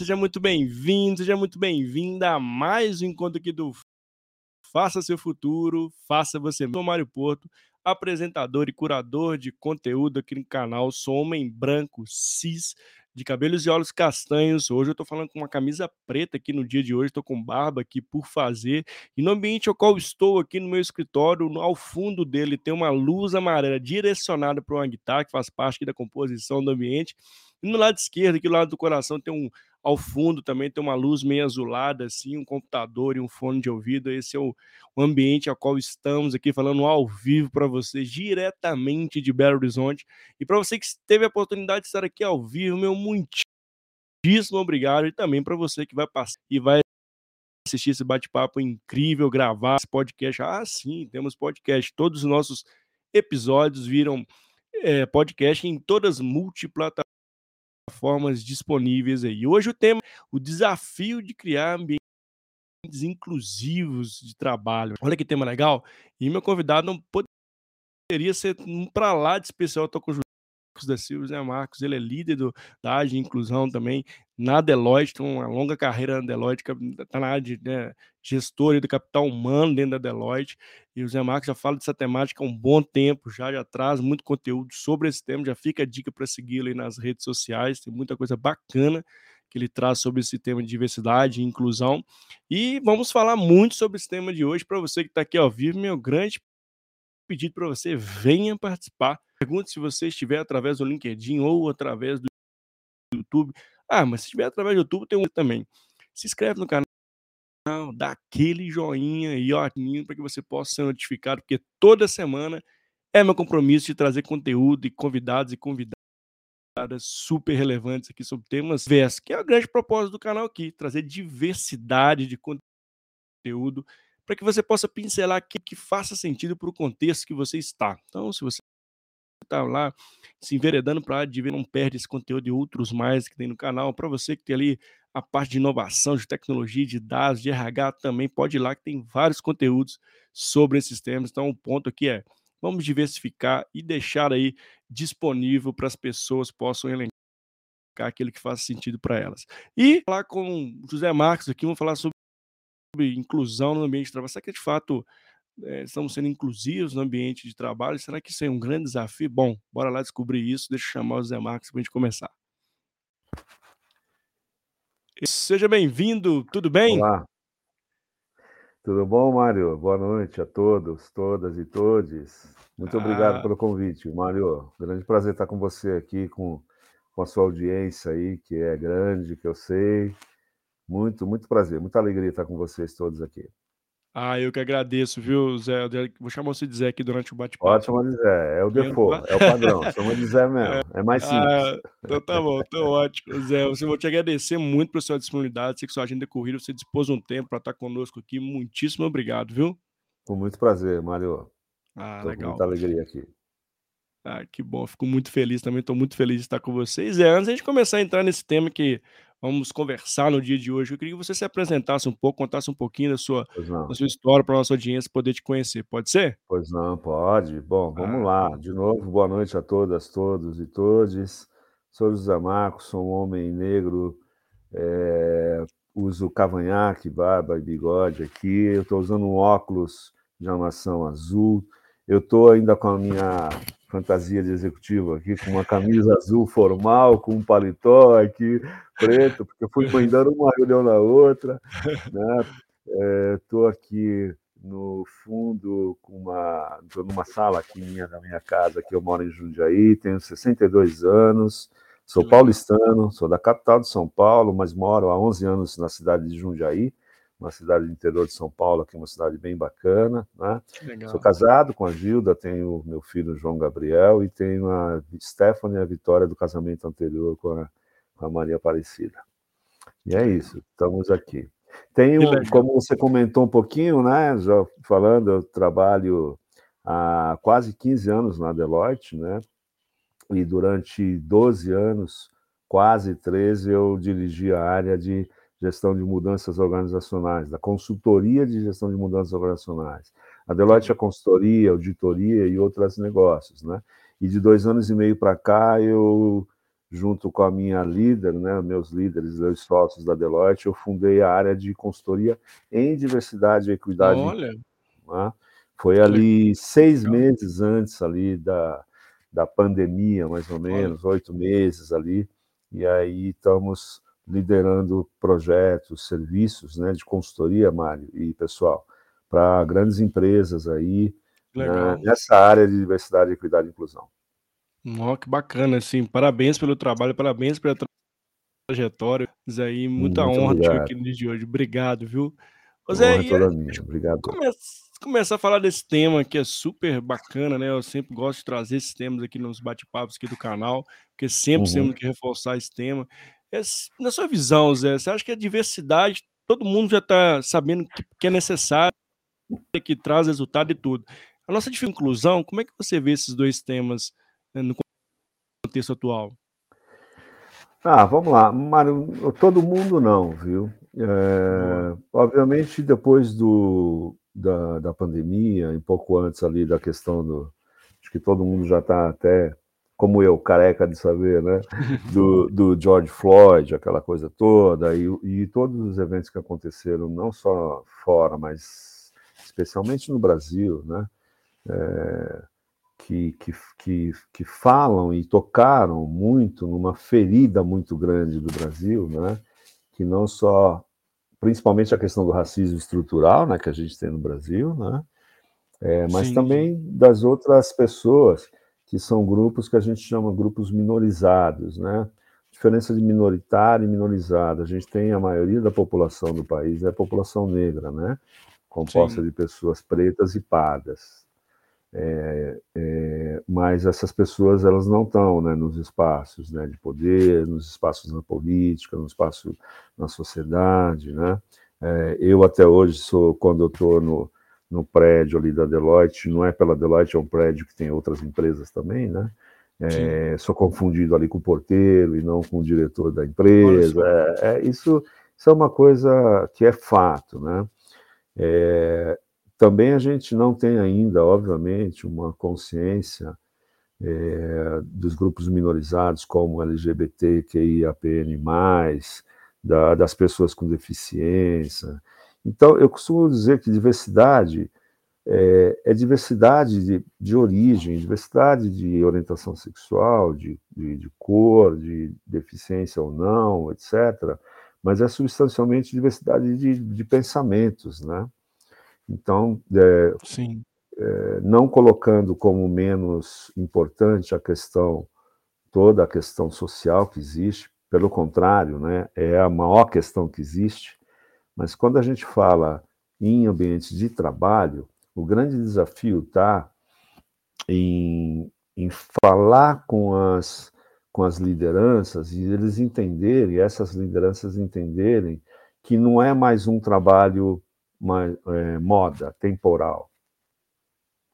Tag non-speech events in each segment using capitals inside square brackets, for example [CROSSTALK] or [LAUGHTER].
Seja muito bem-vindo, seja muito bem-vinda a mais um encontro aqui do Faça Seu Futuro, Faça Você. Eu sou Mário Porto, apresentador e curador de conteúdo aqui no canal. Sou homem branco, cis, de cabelos e olhos castanhos. Hoje eu tô falando com uma camisa preta aqui no dia de hoje, tô com barba aqui por fazer. E no ambiente ao qual estou aqui no meu escritório, ao fundo dele tem uma luz amarela direcionada para uma guitarra que faz parte da composição do ambiente. E no lado esquerdo, aqui do lado do coração, tem um ao fundo também tem uma luz meio azulada, assim, um computador e um fone de ouvido. Esse é o, ambiente ao qual estamos aqui falando ao vivo para você, diretamente de Belo Horizonte. E para você que teve a oportunidade de estar aqui ao vivo, meu muitíssimo obrigado. E também para você que vai passar e vai assistir esse bate-papo incrível, gravar esse podcast. Ah, sim, temos podcast. Todos os nossos episódios viram é, podcast em todas as multiplataformas plataformas disponíveis aí. Hoje o tema, o desafio de criar ambientes inclusivos de trabalho. Olha que tema legal. E meu convidado não poderia ser um para lá de especial. Estou com o Marcos da Silva, né, Marcos? Ele é líder do, da área de inclusão também na Deloitte, tem uma longa carreira na Deloitte, está na área de né, gestor do capital humano dentro da Deloitte. E o Zé Marcos já fala dessa temática há um bom tempo, já, já traz muito conteúdo sobre esse tema. Já fica a dica para segui-lo aí nas redes sociais, tem muita coisa bacana que ele traz sobre esse tema de diversidade e inclusão. E vamos falar muito sobre esse tema de hoje. Para você que está aqui ao vivo, meu grande pedido para você, venha participar. Pergunte se você estiver através do LinkedIn ou através do YouTube. Ah, mas se estiver através do YouTube, tem um também. Se inscreve no canal, dá aquele joinha e ó, para que você possa ser notificado, porque toda semana é meu compromisso de trazer conteúdo e convidados e convidadas super relevantes aqui sobre temas diversos, que é o grande propósito do canal aqui, trazer diversidade de conteúdo para que você possa pincelar aquilo que faça sentido para o contexto que você está. Então, se você está lá se enveredando para de ver, não perde esse conteúdo e outros mais que tem no canal. Para você que tem ali a parte de inovação, de tecnologia, de dados, de RH também, pode ir lá que tem vários conteúdos sobre esses temas. Então, o ponto aqui é, vamos diversificar e deixar aí disponível para as pessoas possam elencar aquilo que faz sentido para elas. E lá com o José Marcos aqui, vamos falar sobre inclusão no ambiente de trabalho. Será que de fato é, estamos sendo inclusivos no ambiente de trabalho? Será que isso é um grande desafio? Bom, bora lá descobrir isso. Deixa eu chamar o Zé Marcos para a gente começar. Seja bem-vindo, tudo bem? Olá. Tudo bom, Mário? Boa noite a todos, todas e todes. Muito ah. obrigado pelo convite, Mário. Grande prazer estar com você aqui, com, com a sua audiência aí, que é grande, que eu sei. Muito, muito prazer, muita alegria estar com vocês todos aqui. Ah, eu que agradeço, viu, Zé? Vou chamar você de Zé aqui durante o bate-papo. Pode chamar de Zé, é o default, é o padrão. Chama de Zé mesmo, [LAUGHS] é, mais simples. Ah, então tá bom, então ótimo. Zé, eu vou te agradecer muito pela sua disponibilidade. Sei que sua agenda é corrida, você dispôs um tempo para estar conosco aqui. Muitíssimo obrigado, viu? Com muito prazer, Mário. Ah, Tô legal. Com muita alegria aqui. Ah, que bom, fico muito feliz também, estou muito feliz de estar com vocês. É, antes de a gente começar a entrar nesse tema que vamos conversar no dia de hoje. Eu queria que você se apresentasse um pouco, contasse um pouquinho da sua, da sua história para a nossa audiência poder te conhecer. Pode ser? Pois não, pode. Bom, vamos ah, lá. De novo, boa noite a todas, todos e todes. Sou José Marcos, sou um homem negro, é, uso cavanhaque, barba e bigode aqui. Eu estou usando um óculos de armação azul. Eu estou ainda com a minha fantasia de executivo aqui, com uma camisa azul formal, com um paletó aqui preto, porque eu fui mandando uma reunião na outra. Estou né? é, aqui no fundo com uma tô numa sala aqui minha na minha casa que eu moro em Jundiaí tenho 62 anos sou paulistano sou da capital de São Paulo mas moro há 11 anos na cidade de Jundiaí uma cidade do interior de São Paulo, que é uma cidade bem bacana. Né? Sou casado com a Gilda, tenho meu filho João Gabriel e tenho a Stephanie e a Vitória do casamento anterior com a, com a Maria Aparecida. E é isso, estamos aqui. Tenho, como você comentou um pouquinho, né, já falando, eu trabalho há quase 15 anos na Deloitte, né? E durante 12 anos, quase 13, eu dirigi a área de gestão de mudanças organizacionais, da consultoria de gestão de mudanças organizacionais. A Deloitte é consultoria, auditoria e outros negócios, né? E de dois anos e meio para cá eu junto com a minha líder, né, meus líderes, meus sócios da Deloitte, eu fundei a área de consultoria em diversidade e equidade. Olha. Né? Foi ali seis meses antes ali da, da pandemia, mais ou menos, oito meses ali, e aí estamos liderando projetos, serviços né, de consultoria, Mário e pessoal, para grandes empresas aí, né, nessa área de diversidade, equidade e inclusão. Oh, que bacana, assim, parabéns pelo trabalho, parabéns pela trajetória, aí, muita Muito honra ter aqui no dia de hoje, obrigado, viu? José, honra toda minha, obrigado. Começa, começar a falar desse tema que é super bacana, né? Eu sempre gosto de trazer esses temas aqui nos bate-papos aqui do canal, porque sempre uhum. temos que reforçar esse tema. Esse, na sua visão, Zé, você acha que a diversidade, todo mundo já está sabendo que, que é necessário, que traz resultado e tudo. A nossa inclusão, como é que você vê esses dois temas né, no contexto atual? Ah, vamos lá, Mário, todo mundo não, viu? É, obviamente, depois do, da, da pandemia, um pouco antes ali da questão do. Acho que todo mundo já está até, como eu, careca de saber, né? Do, do George Floyd, aquela coisa toda, e, e todos os eventos que aconteceram, não só fora, mas especialmente no Brasil, né? É, que, que, que, que falam e tocaram muito numa ferida muito grande do Brasil, né? que não só, principalmente a questão do racismo estrutural né, que a gente tem no Brasil, né? É, mas Sim. também das outras pessoas, que são grupos que a gente chama grupos minorizados, né? Diferença de minoritário e minorizado. A gente tem a maioria da população do país é a população negra, né? Composta Sim. de pessoas pretas e pardas. É, é, mas essas pessoas elas não estão né, nos espaços né, de poder, nos espaços na política, no espaço na sociedade. Né? É, eu até hoje sou, quando eu estou no, no prédio ali da Deloitte, não é pela Deloitte, é um prédio que tem outras empresas também, né? É, sou confundido ali com o porteiro e não com o diretor da empresa. É, é, isso, isso é uma coisa que é fato, né? É, também a gente não tem ainda, obviamente, uma consciência é, dos grupos minorizados, como LGBT, QIAPN+, da, das pessoas com deficiência. Então, eu costumo dizer que diversidade é, é diversidade de, de, origem, diversidade de orientação sexual, de, de, de cor, de deficiência ou não, etc., mas é substancialmente diversidade de, de pensamentos, né? Então, é, é, não colocando como menos importante a questão, toda a questão social que existe, pelo contrário, né, é a maior questão que existe, mas quando a gente fala em ambientes de trabalho, o grande desafio está em, em falar com as, com as lideranças e eles entenderem, essas lideranças entenderem que não é mais um trabalho uma é, moda temporal.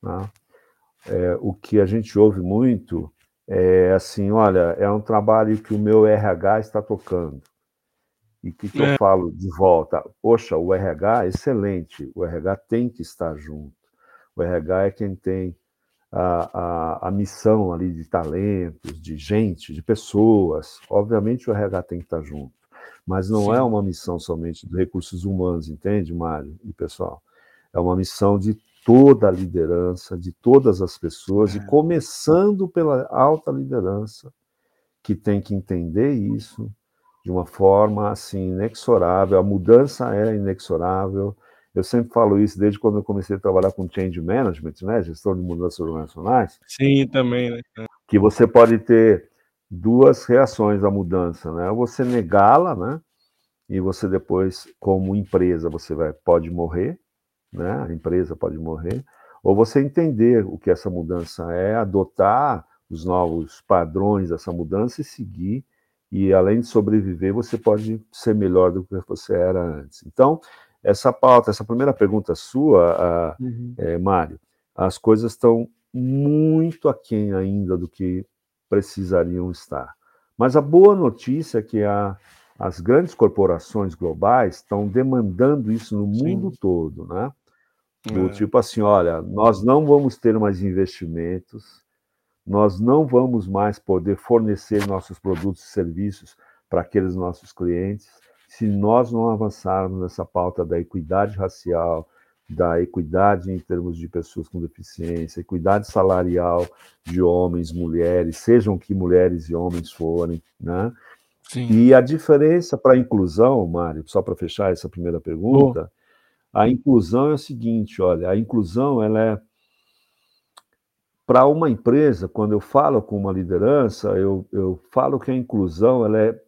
Né? É, o que a gente ouve muito é assim, olha, é um trabalho que o meu RH está tocando. E o que, que é. eu falo de volta? Poxa, o RH é excelente, o RH tem que estar junto. O RH é quem tem a, a, a missão ali de talentos, de gente, de pessoas. Obviamente o RH tem que estar junto. Mas não é Sim. é uma missão somente de recursos humanos, entende, Mário e pessoal? É uma missão de toda a liderança, de todas as pessoas, é. e começando pela alta liderança, que tem que entender isso de uma forma assim inexorável. A mudança é inexorável. Eu sempre falo isso desde quando eu comecei a trabalhar com change management, né, gestão de mudanças organizacionais. Sim, também, né? Que você pode ter duas reações à mudança, né? Você negá-la, né? E você depois, como empresa, você vai pode morrer, né? A empresa pode morrer, ou você entender o que essa mudança é, adotar os novos padrões dessa mudança e seguir. E além de sobreviver, você pode ser melhor do que você era antes. Então, essa pauta, essa primeira pergunta sua, uhum. é, Mário, as coisas estão muito aquém ainda do que precisariam estar. Mas a boa notícia é que a, as grandes corporações globais estão demandando isso no mundo Sim. todo, né? Do é. tipo assim, olha, nós não vamos ter mais investimentos nós não vamos mais poder fornecer nossos produtos e serviços para aqueles nossos clientes se nós não avançarmos nessa pauta da equidade racial, da equidade em termos de pessoas com deficiência, equidade salarial de homens, mulheres, sejam que mulheres e homens forem, né? Sim. E a diferença para a inclusão, Mário, só para fechar essa primeira pergunta, oh. a inclusão é o seguinte, olha, a inclusão ela é para uma empresa, quando eu falo com uma liderança, eu, eu falo que a inclusão ela é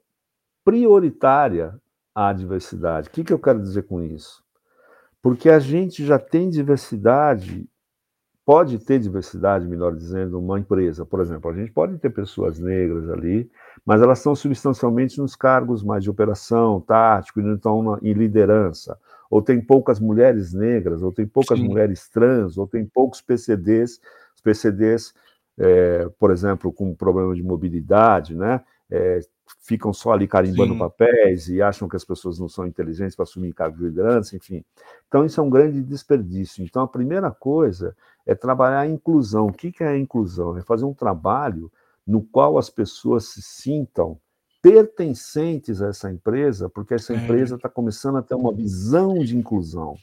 prioritária à diversidade. O que, que eu quero dizer com isso? Porque a gente já tem diversidade, pode ter diversidade, melhor dizendo, uma empresa. Por exemplo, a gente pode ter pessoas negras ali, mas elas estão substancialmente nos cargos mais de operação, tático, e não estão em liderança. Ou tem poucas mulheres negras, ou tem poucas Sim. mulheres trans, ou tem poucos PCDs os PCDs, é, por exemplo, com problema de mobilidade, né? É, ficam só ali carimbando Sim. papéis e acham que as pessoas não são inteligentes para assumir cargos de liderança, enfim. Então, isso é um grande desperdício. Então, a primeira coisa é trabalhar a inclusão. O que é a inclusão? É fazer um trabalho no qual as pessoas se sintam pertencentes a essa empresa, porque essa é. empresa está começando a ter uma visão de inclusão.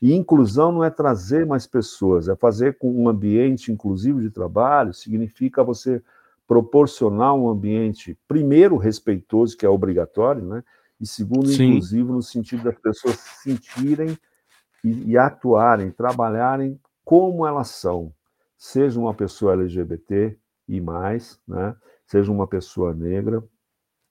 E inclusão não é trazer mais pessoas, é fazer com um ambiente inclusivo de trabalho, significa você proporcionar um ambiente, primeiro, respeitoso, que é obrigatório, né? e segundo, Sim. inclusivo, no sentido das pessoas se sentirem e, e atuarem, trabalharem como elas são, seja uma pessoa LGBT e mais, né? seja uma pessoa negra,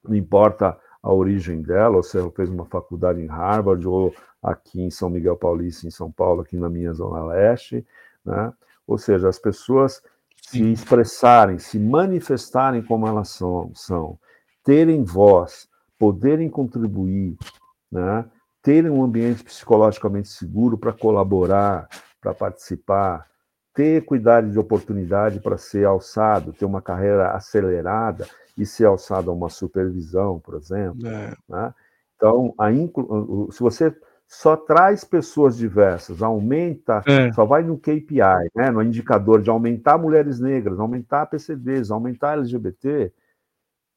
não importa a origem dela, ou se ela fez uma faculdade em Harvard ou aqui em São Miguel Paulista, em São Paulo, aqui na minha Zona Leste, né? ou seja, as pessoas se expressarem, se manifestarem como elas são, são terem voz, poderem contribuir, né? terem um ambiente psicologicamente seguro para colaborar, para participar, ter equidade de oportunidade para ser alçado, ter uma carreira acelerada e ser alçado a uma supervisão, por exemplo. É. Né? Então, a inclu... se você só traz pessoas diversas, aumenta, é. só vai no KPI, né, no indicador de aumentar mulheres negras, aumentar PCDs, aumentar LGBT,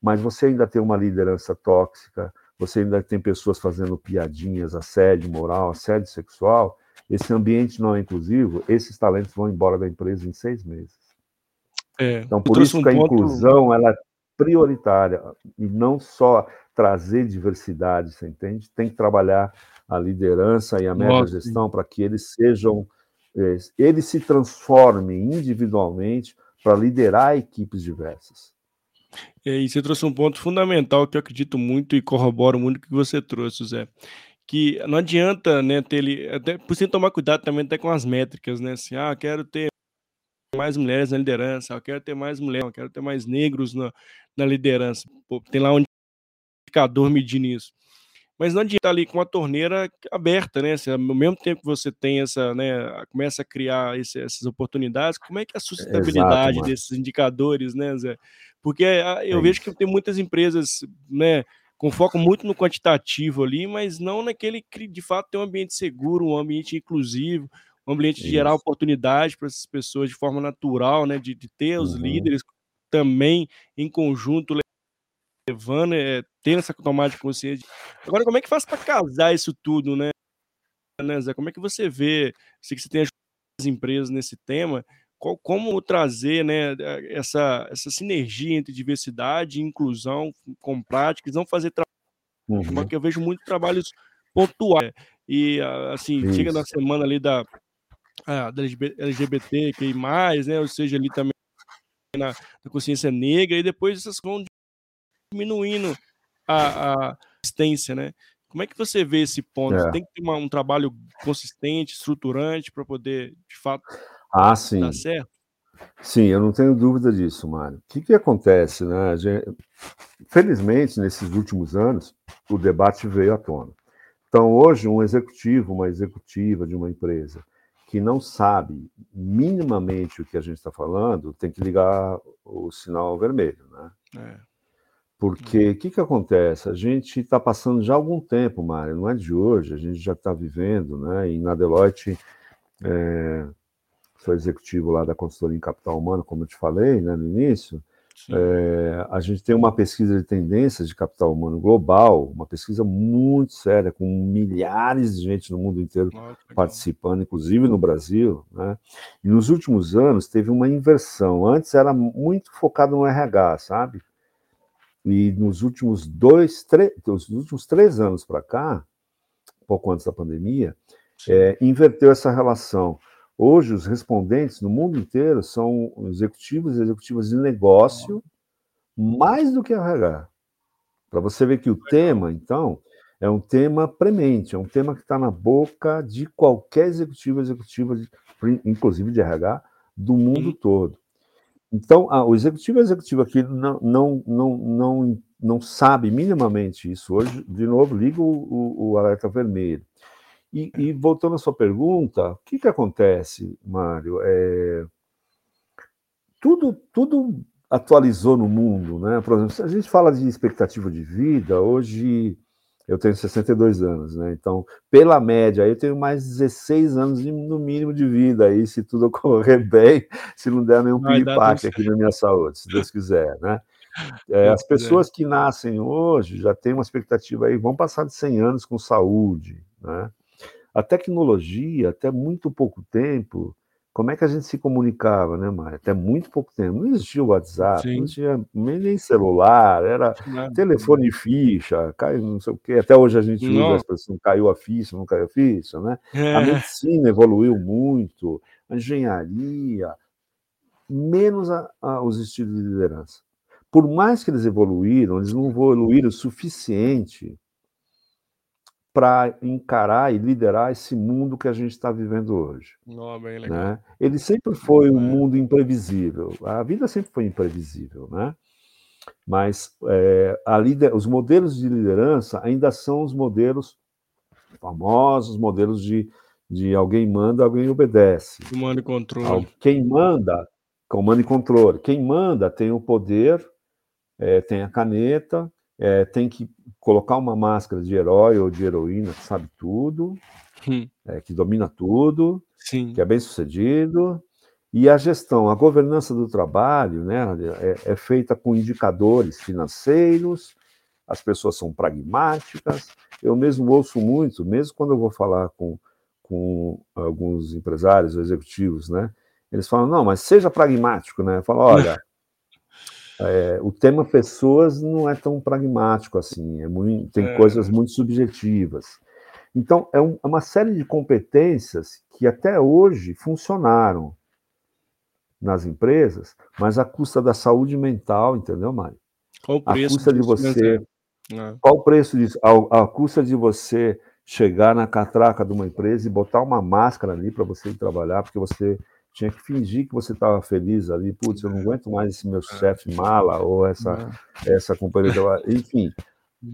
mas você ainda tem uma liderança tóxica, você ainda tem pessoas fazendo piadinhas, assédio moral, assédio sexual, esse ambiente não é inclusivo, esses talentos vão embora da empresa em seis meses. É, então, por isso um que a ponto... inclusão ela é prioritária, e não só trazer diversidade, você entende? Tem que trabalhar a liderança e a média gestão para que eles sejam, eh, eles se transformem individualmente para liderar equipes diversas. E você trouxe um ponto fundamental que eu acredito muito e corroboro muito que você trouxe, Zé. Que não adianta, né, ter ele, até precisa tomar cuidado também até com as métricas, né? Assim, ah, quero ter mais mulheres na liderança, eu quero ter mais mulheres, eu quero ter mais negros na, na liderança. Pô, tem lá um indicador medindo isso. Mas não adianta estar ali com a torneira aberta, né? Se, ao mesmo tempo que você tem essa, né, começa a criar esse, essas oportunidades, como é que é a sustentabilidade Exato, desses indicadores, né, Zé? Porque ah, eu é vejo que tem muitas empresas, né, com foco muito no quantitativo ali, mas não naquele que de fato tem um ambiente seguro, um ambiente inclusivo, um ambiente de gerar oportunidade para essas pessoas de forma natural, né, de, de ter os uhum. líderes também em conjunto levando, é, tendo essa tomada de consciência. Agora, como é que faz para casar isso tudo, né? né, Zé? Como é que você vê, se que você tem as empresas nesse tema, qual, como trazer né, essa, essa sinergia entre diversidade e inclusão com práticas, não fazer trabalho, uhum. porque eu vejo muitos trabalhos pontuais. E, assim, Isso. chega na semana ali da, da LGBT, que mais, né? Ou seja, ali também na, na consciência negra, e depois essas vão diminuindo a, a existência, né? Como é que você vê esse ponto? É. Tem que ter uma, um trabalho consistente, estruturante para poder, de fato, ah, sim. dar certo? Sim, eu não tenho dúvida disso, Mário. O que, que acontece, né? Gente, felizmente, nesses últimos anos, o debate veio à tona. Então, hoje, um executivo, uma executiva de uma empresa que não sabe minimamente o que a gente está falando, tem que ligar o sinal vermelho, né? É. Porque o que, que acontece? A gente está passando já algum tempo, Mário, não é de hoje, a gente já está vivendo, né? E na Deloitte, é, sou executivo lá da consultoria em capital humano, como eu te falei né, no início, é, a gente tem uma pesquisa de tendências de capital humano global, uma pesquisa muito séria, com milhares de gente no mundo inteiro oh, participando, inclusive no Brasil. Né? E nos últimos anos teve uma inversão. Antes era muito focado no RH, sabe? E nos últimos dois, três, nos últimos três anos para cá, pouco antes da pandemia, é, inverteu essa relação. Hoje, os respondentes no mundo inteiro são executivos e executivas de negócio, mais do que RH. Para você ver que o tema, então, é um tema premente, é um tema que está na boca de qualquer executivo, executiva, inclusive de RH, do mundo todo. Então, ah, o executivo e executiva que não, não, não, não, não sabe minimamente isso hoje, de novo, liga o, o, o alerta vermelho. E, e, voltando à sua pergunta, o que, que acontece, Mário? É, tudo, tudo atualizou no mundo, né? Por exemplo, se a gente fala de expectativa de vida, hoje eu tenho 62 anos, né? Então, pela média, eu tenho mais 16 anos no mínimo de vida aí, se tudo [LAUGHS] ocorrer bem, se não der nenhum piripaque aqui na minha saúde, se Deus quiser, né? É, as pessoas que nascem hoje já têm uma expectativa aí, vão passar de 100 anos com saúde, né? A tecnologia, até muito pouco tempo, como é que a gente se comunicava, né, Maia? Até muito pouco tempo. Não existia o WhatsApp, Sim. não existia nem celular, era não. telefone ficha, caiu não sei o quê. Até hoje a gente não. usa a expressão caiu a ficha, não caiu a ficha, né? É. A medicina evoluiu muito, a engenharia, menos a, a, os estilos de liderança. Por mais que eles evoluíram, eles não evoluíram o suficiente para encarar e liderar esse mundo que a gente está vivendo hoje. Oh, né? Ele sempre foi um mundo imprevisível. A vida sempre foi imprevisível, né? Mas é, os modelos de liderança ainda são os modelos famosos, modelos de, de alguém manda, alguém obedece. Comando e controle. Quem manda, comando e controle. Quem manda tem o poder, é, tem a caneta, é, tem que colocar uma máscara de herói ou de heroína que sabe tudo, hum. é, que domina tudo, Sim. que é bem sucedido. E a gestão, a governança do trabalho, né, é, é feita com indicadores financeiros, as pessoas são pragmáticas. Eu mesmo ouço muito, mesmo quando eu vou falar com, com alguns empresários ou executivos, né? Eles falam, não, mas seja pragmático, né? Eu falo, olha, é, o tema pessoas não é tão pragmático assim, é muito, tem é. coisas muito subjetivas. Então, é, um, é, uma série de competências que até hoje funcionaram nas empresas, mas à custa da saúde mental, entendeu, Mário? Qual o preço? A custa de você. É. Qual o preço disso? A, a custa de você chegar na catraca de uma empresa e botar uma máscara ali para você ir trabalhar, porque você tinha que fingir que você estava feliz ali, putz, eu não aguento mais esse meu chefe mala ou essa, essa companhia, enfim.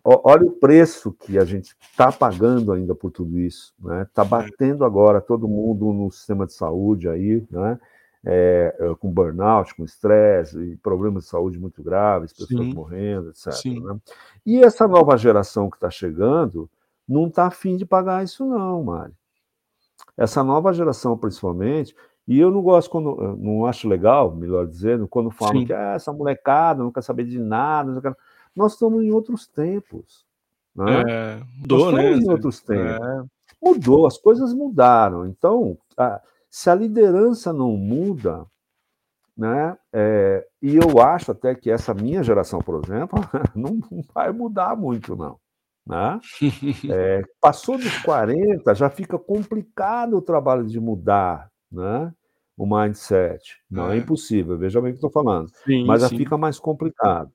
Olha o preço que a gente está pagando ainda por tudo isso, né? Está batendo agora todo mundo no sistema de saúde aí, né? É, é com burnout, com estresse problemas de saúde muito graves, pessoas Sim. morrendo, etc. Né? E essa nova geração que está chegando não está afim de pagar isso, não, Mário. Essa nova geração, principalmente, e eu não gosto quando, não acho legal, melhor dizendo, quando falam Sim. que ah, essa molecada não quer saber de nada. Nós estamos em outros tempos. Né? É, mudou, Nós estamos né? em outros tempos. É. Mudou, as coisas mudaram. Então, a, se a liderança não muda, né? É, e eu acho até que essa minha geração, por exemplo, não, [LAUGHS] não vai mudar muito, não. Né? [LAUGHS] É, passou dos 40, já fica complicado o trabalho de mudar né? o mindset. Não é, é impossível, veja bem o que estou falando. Sim, mas já fica mais complicado.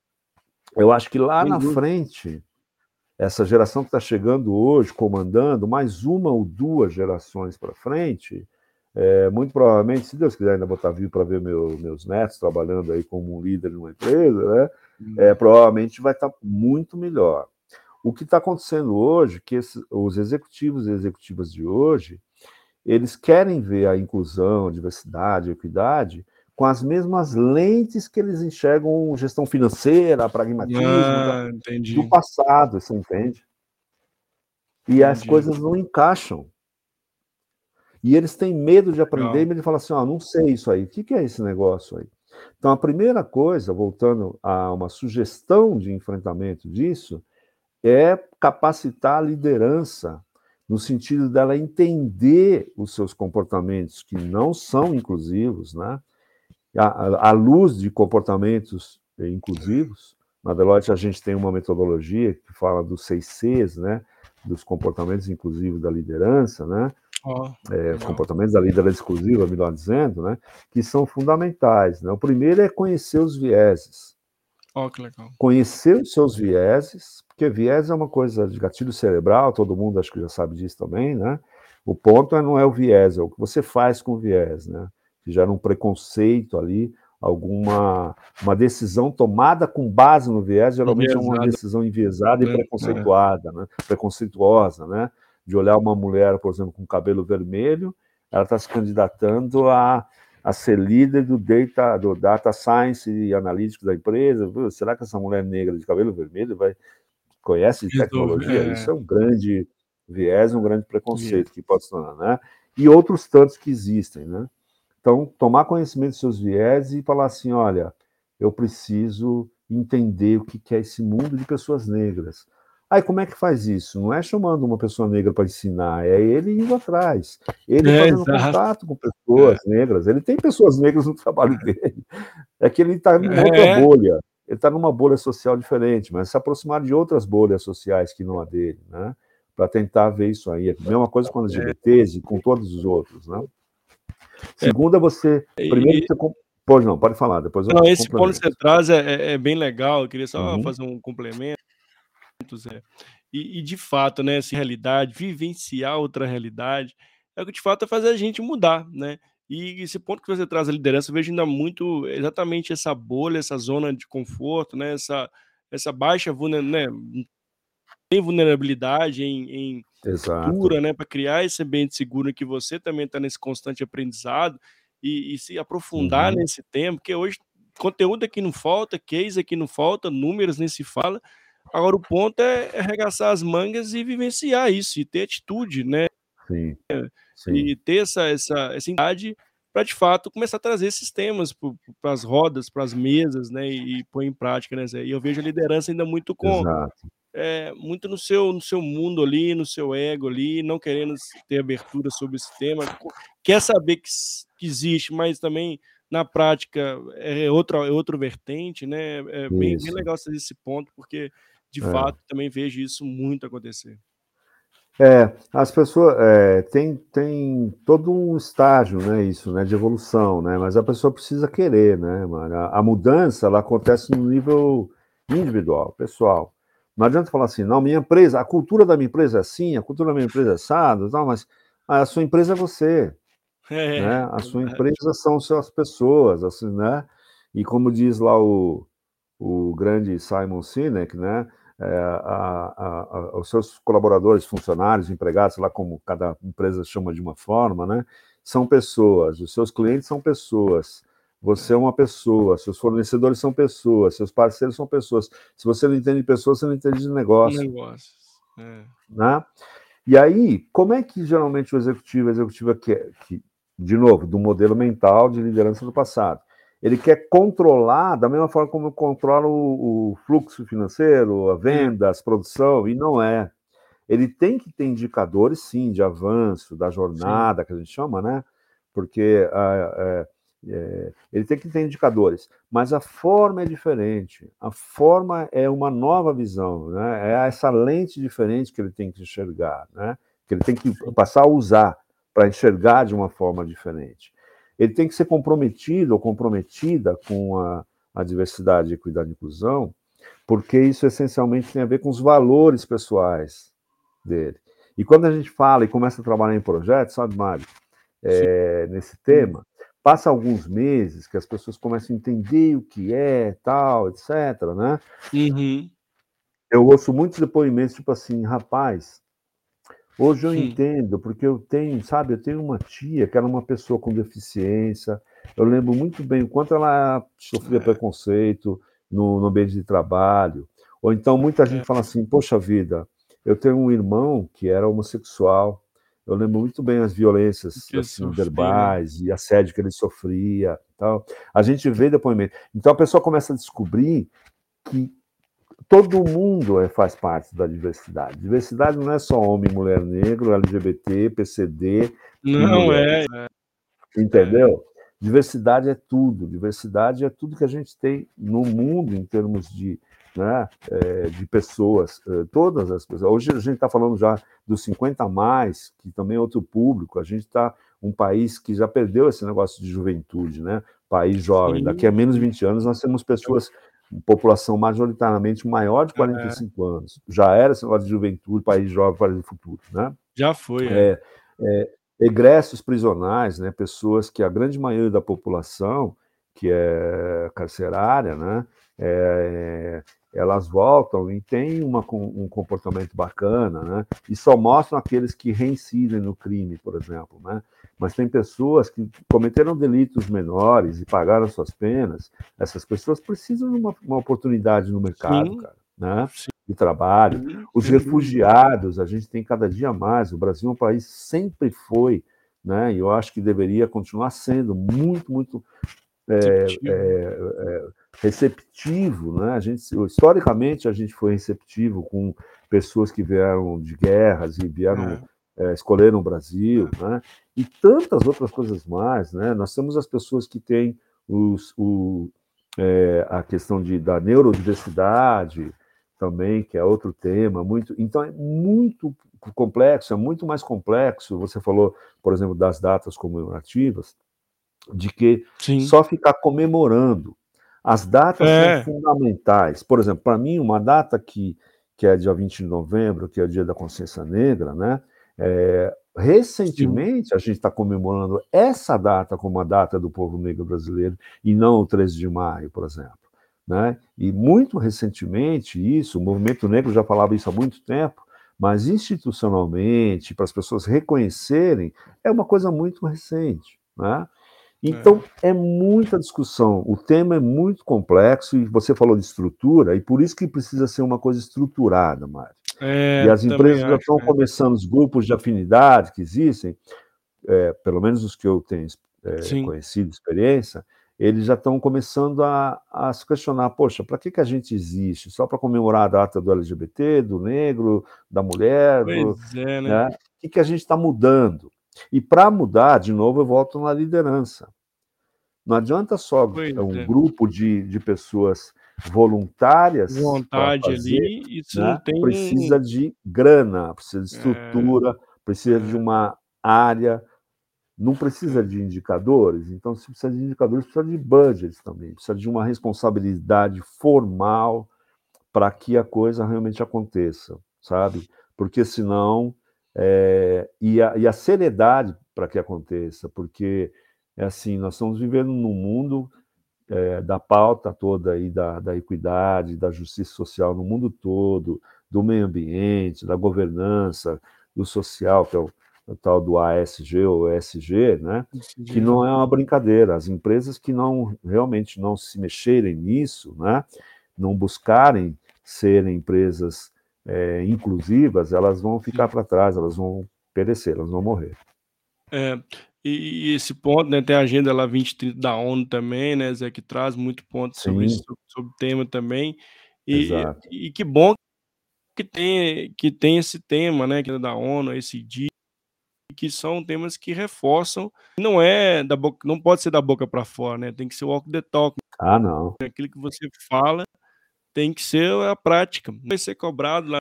Eu acho que lá na frente, essa geração que está chegando hoje, comandando, mais uma ou duas gerações para frente, é, muito provavelmente, se Deus quiser ainda botar vivo para ver meu, meus netos trabalhando aí como um líder numa empresa, né, é, provavelmente vai estar tá muito melhor. O que está acontecendo hoje, que esse, os executivos e executivas de hoje, eles querem ver a inclusão, a diversidade, a equidade com as mesmas lentes que eles enxergam gestão financeira, pragmatismo ah, do passado, você entende? E entendi. as coisas não encaixam. E eles têm medo de aprender, e ele fala assim: ó, oh, não sei isso aí, o que é esse negócio aí? Então, a primeira coisa, voltando a uma sugestão de enfrentamento disso, é capacitar a liderança, no sentido dela entender os seus comportamentos que não são inclusivos, né? à, à luz de comportamentos inclusivos. Na Deloitte, a gente tem uma metodologia que fala dos seis Cs, né? dos comportamentos inclusivos da liderança, né? Oh, é, os comportamentos da liderança exclusiva, melhor dizendo, né? que são fundamentais. Né? O primeiro é conhecer os vieses. Oh, que legal. Conhecer os seus vieses, porque viés é uma coisa de gatilho cerebral, todo mundo acho que já sabe disso também, né? O ponto é, não é o viés, é o que você faz com o viés, né? Que gera um preconceito ali, alguma uma decisão tomada com base no viés, geralmente é uma decisão enviesada e é, preconceituada, né? preconceituosa, né? De olhar uma mulher, por exemplo, com cabelo vermelho, ela está se candidatando a, a ser líder do data, do data science e analítico da empresa. Será que essa mulher negra de cabelo vermelho vai conhece de tecnologia? É. Isso é um grande viés, um grande preconceito que pode se tornar, né? E outros tantos que existem, né? Então, tomar conhecimento dos seus viés e falar assim: olha, eu preciso entender o que é esse mundo de pessoas negras. Aí, como é que faz isso? Não é chamando uma pessoa negra para ensinar, é ele indo atrás. Ele é, fazendo exato. contato com pessoas é. negras. Ele tem pessoas negras no trabalho dele. É que ele está em outra é. bolha. Ele está numa bolha social diferente, mas se aproximar de outras bolhas sociais que não a dele, né? Para tentar ver isso aí. É a mesma coisa com as LGBTs e com todos os outros, né? É. Segunda, você. Primeiro, você. Pode não, pode falar, depois Não, esse ponto que você traz é, é, é, bem legal, eu queria só uhum. fazer um complemento. Zé. E, e, de fato, né, essa realidade, vivenciar outra realidade, é o que de fato é fazer a gente mudar, né? E esse ponto que você traz a liderança, eu vejo ainda muito exatamente essa bolha, essa zona de conforto, né? Essa, essa baixa né? tem vulnerabilidade em, em cultura, né, para criar esse ambiente seguro que você também está nesse constante aprendizado e, e se aprofundar uhum. nesse tema, porque hoje conteúdo aqui não falta, case aqui não falta, números nem se fala. Agora o ponto é, arregaçar as mangas e vivenciar isso, e ter atitude, né? Sim. Sim. E ter essa, essa, essa idade para de fato começar a trazer esses temas para as rodas, para as mesas, né? E, e pôr em prática, né, Zé? E eu vejo a liderança ainda muito com é, muito no seu, no seu mundo ali, no seu ego ali, não querendo ter abertura sobre esse tema, quer saber que, que existe, mas também na prática é outra, é outro vertente, né? É bem, bem legal esse ponto, porque de é. fato também vejo isso muito acontecer. É, as pessoas é, tem, tem todo um estágio, né, isso, né, de evolução, né, mas a pessoa precisa querer, né, mano? A, a mudança ela acontece no nível individual, pessoal. Não adianta falar assim, não, minha empresa, a cultura da minha empresa é assim, a cultura da minha empresa é assada, tal, mas a sua empresa é você. [LAUGHS] É, né? A sua empresa são as pessoas, assim, né? E como diz lá o, o grande Simon Sinek, né? É, a, a, seus colaboradores, funcionários, empregados, sei lá como cada empresa chama de uma forma, né? São pessoas, os seus clientes são pessoas. Você é uma pessoa, seus fornecedores são pessoas, seus parceiros são pessoas. Se você não entende de pessoas, você não entende de negócio. Negócios. É. Né? E aí, como é que geralmente o executivo, a executiva quer, que, de novo, do modelo mental de liderança do passado, ele quer controlar da mesma forma como controla o, o fluxo financeiro, a venda, a produção, e não é. Ele tem que ter indicadores, sim, de avanço, da jornada, sim. que a gente chama, né? Porque uh, uh, é, ele tem que ter indicadores, mas a forma é diferente. A forma é uma nova visão, né? é essa lente diferente que ele tem que enxergar, né? que ele tem que passar a usar para enxergar de uma forma diferente. Ele tem que ser comprometido ou comprometida com a, a diversidade, equidade e inclusão, porque isso essencialmente tem a ver com os valores pessoais dele. E quando a gente fala e começa a trabalhar em projetos, sabe, Mário, é, nesse tema, passa alguns meses que as pessoas começam a entender o que é, tal, etc, né? Uhum. Eu ouço muitos depoimentos, tipo assim, rapaz, hoje eu Sim. entendo, porque eu tenho, sabe, eu tenho uma tia que era uma pessoa com deficiência, eu lembro muito bem o quanto ela sofria é. preconceito no, no ambiente de trabalho, ou então muita gente é. fala assim, poxa vida, eu tenho um irmão que era homossexual, eu lembro muito bem as violências assim, verbais e assédio que ele sofria. Tal. A gente vê depoimento. Então a pessoa começa a descobrir que todo mundo é, faz parte da diversidade. Diversidade não é só homem, mulher, negro, LGBT, PCD. Não é, é. Entendeu? Diversidade é tudo. Diversidade é tudo que a gente tem no mundo em termos de né, é, de pessoas, é, todas as pessoas. Hoje a gente está falando já dos 50 a mais, que também é outro público. A gente está um país que já perdeu esse negócio de juventude, né? País jovem. Daqui a menos 20 anos nós temos pessoas, população majoritariamente maior de 45 é. anos. Já era esse negócio de juventude, país jovem, país do futuro, né? Já foi. É. é, egressos prisionais, né? Pessoas que a grande maioria da população que é carcerária, né? É, elas voltam e têm uma, um comportamento bacana, né? E só mostram aqueles que reincidem no crime, por exemplo, né? Mas tem pessoas que cometeram delitos menores e pagaram suas penas. Essas pessoas precisam de uma, uma oportunidade no mercado, Sim. cara, né? Sim. De trabalho. Sim. Os refugiados, a gente tem cada dia mais. O Brasil é um país sempre foi, né? E eu acho que deveria continuar sendo muito, muito é, é, é, receptivo, né? A gente, historicamente, a gente foi receptivo com pessoas que vieram de guerras e vieram é. escolheram o Brasil, né? E tantas outras coisas mais, né? Nós temos as pessoas que têm os, o, a questão de, da neurodiversidade também, que é outro tema muito. Então é muito complexo, é muito mais complexo. Você falou, por exemplo, das datas comemorativas de que Sim. só ficar comemorando. As datas é. são fundamentais. Por exemplo, para mim, uma data que, que é dia 20 de novembro, que é o Dia da Consciência Negra, né? É, recentemente a gente está comemorando essa data como a data do povo negro brasileiro e não o 13 de maio, por exemplo. Né? E muito recentemente isso, o movimento negro já falava isso há muito tempo, mas institucionalmente, para as pessoas reconhecerem, é uma coisa muito recente. Né? Então, é. é. muita discussão. O tema é muito complexo e você falou de estrutura, e por isso que precisa ser uma coisa estruturada, Mário. É, e as empresas já estão é. começando, os grupos de afinidade que existem, é, pelo menos os que eu tenho é, conhecido, experiência, eles já estão começando a, a se questionar: poxa, para que, que a gente existe? Só para comemorar a data do LGBT, do negro, da mulher? Pois do, é, né? né? O que, que a gente está mudando? E para mudar, de novo, eu volto na liderança. Não adianta só pois um é. grupo de, de pessoas voluntárias. Vontade fazer, ali, isso né? não tem. Precisa de grana, precisa de estrutura, é, precisa é. de uma área, não precisa de indicadores. Então, se precisa de indicadores, precisa de budgets também, precisa de uma responsabilidade formal para que a coisa realmente aconteça, sabe? Porque senão é, e, a, e a seriedade para que aconteça, porque é assim, nós estamos vivendo num mundo é, da pauta toda aí da, da equidade, da justiça social no mundo todo, do meio ambiente, da governança, do social, que é o, o tal do ASG ou ESG, né? que não é uma brincadeira. As empresas que não realmente não se mexerem nisso, né? não buscarem serem empresas é, inclusivas, elas vão ficar para trás, elas vão perecer, elas vão morrer. É, e, e, esse ponto, né, tem a agenda lá 2030 da ONU também, né, Zé, que traz muito ponto sobre isso, sobre o tema também. E, e, e, que bom que tem, que tem esse tema, né, que é da ONU, esse dia, que são temas que reforçam, não é da boca, não pode ser da boca para fora, né, tem que ser o walk the talk. Ah, não. Aquilo que você fala tem que ser a prática. Vai ser cobrado lá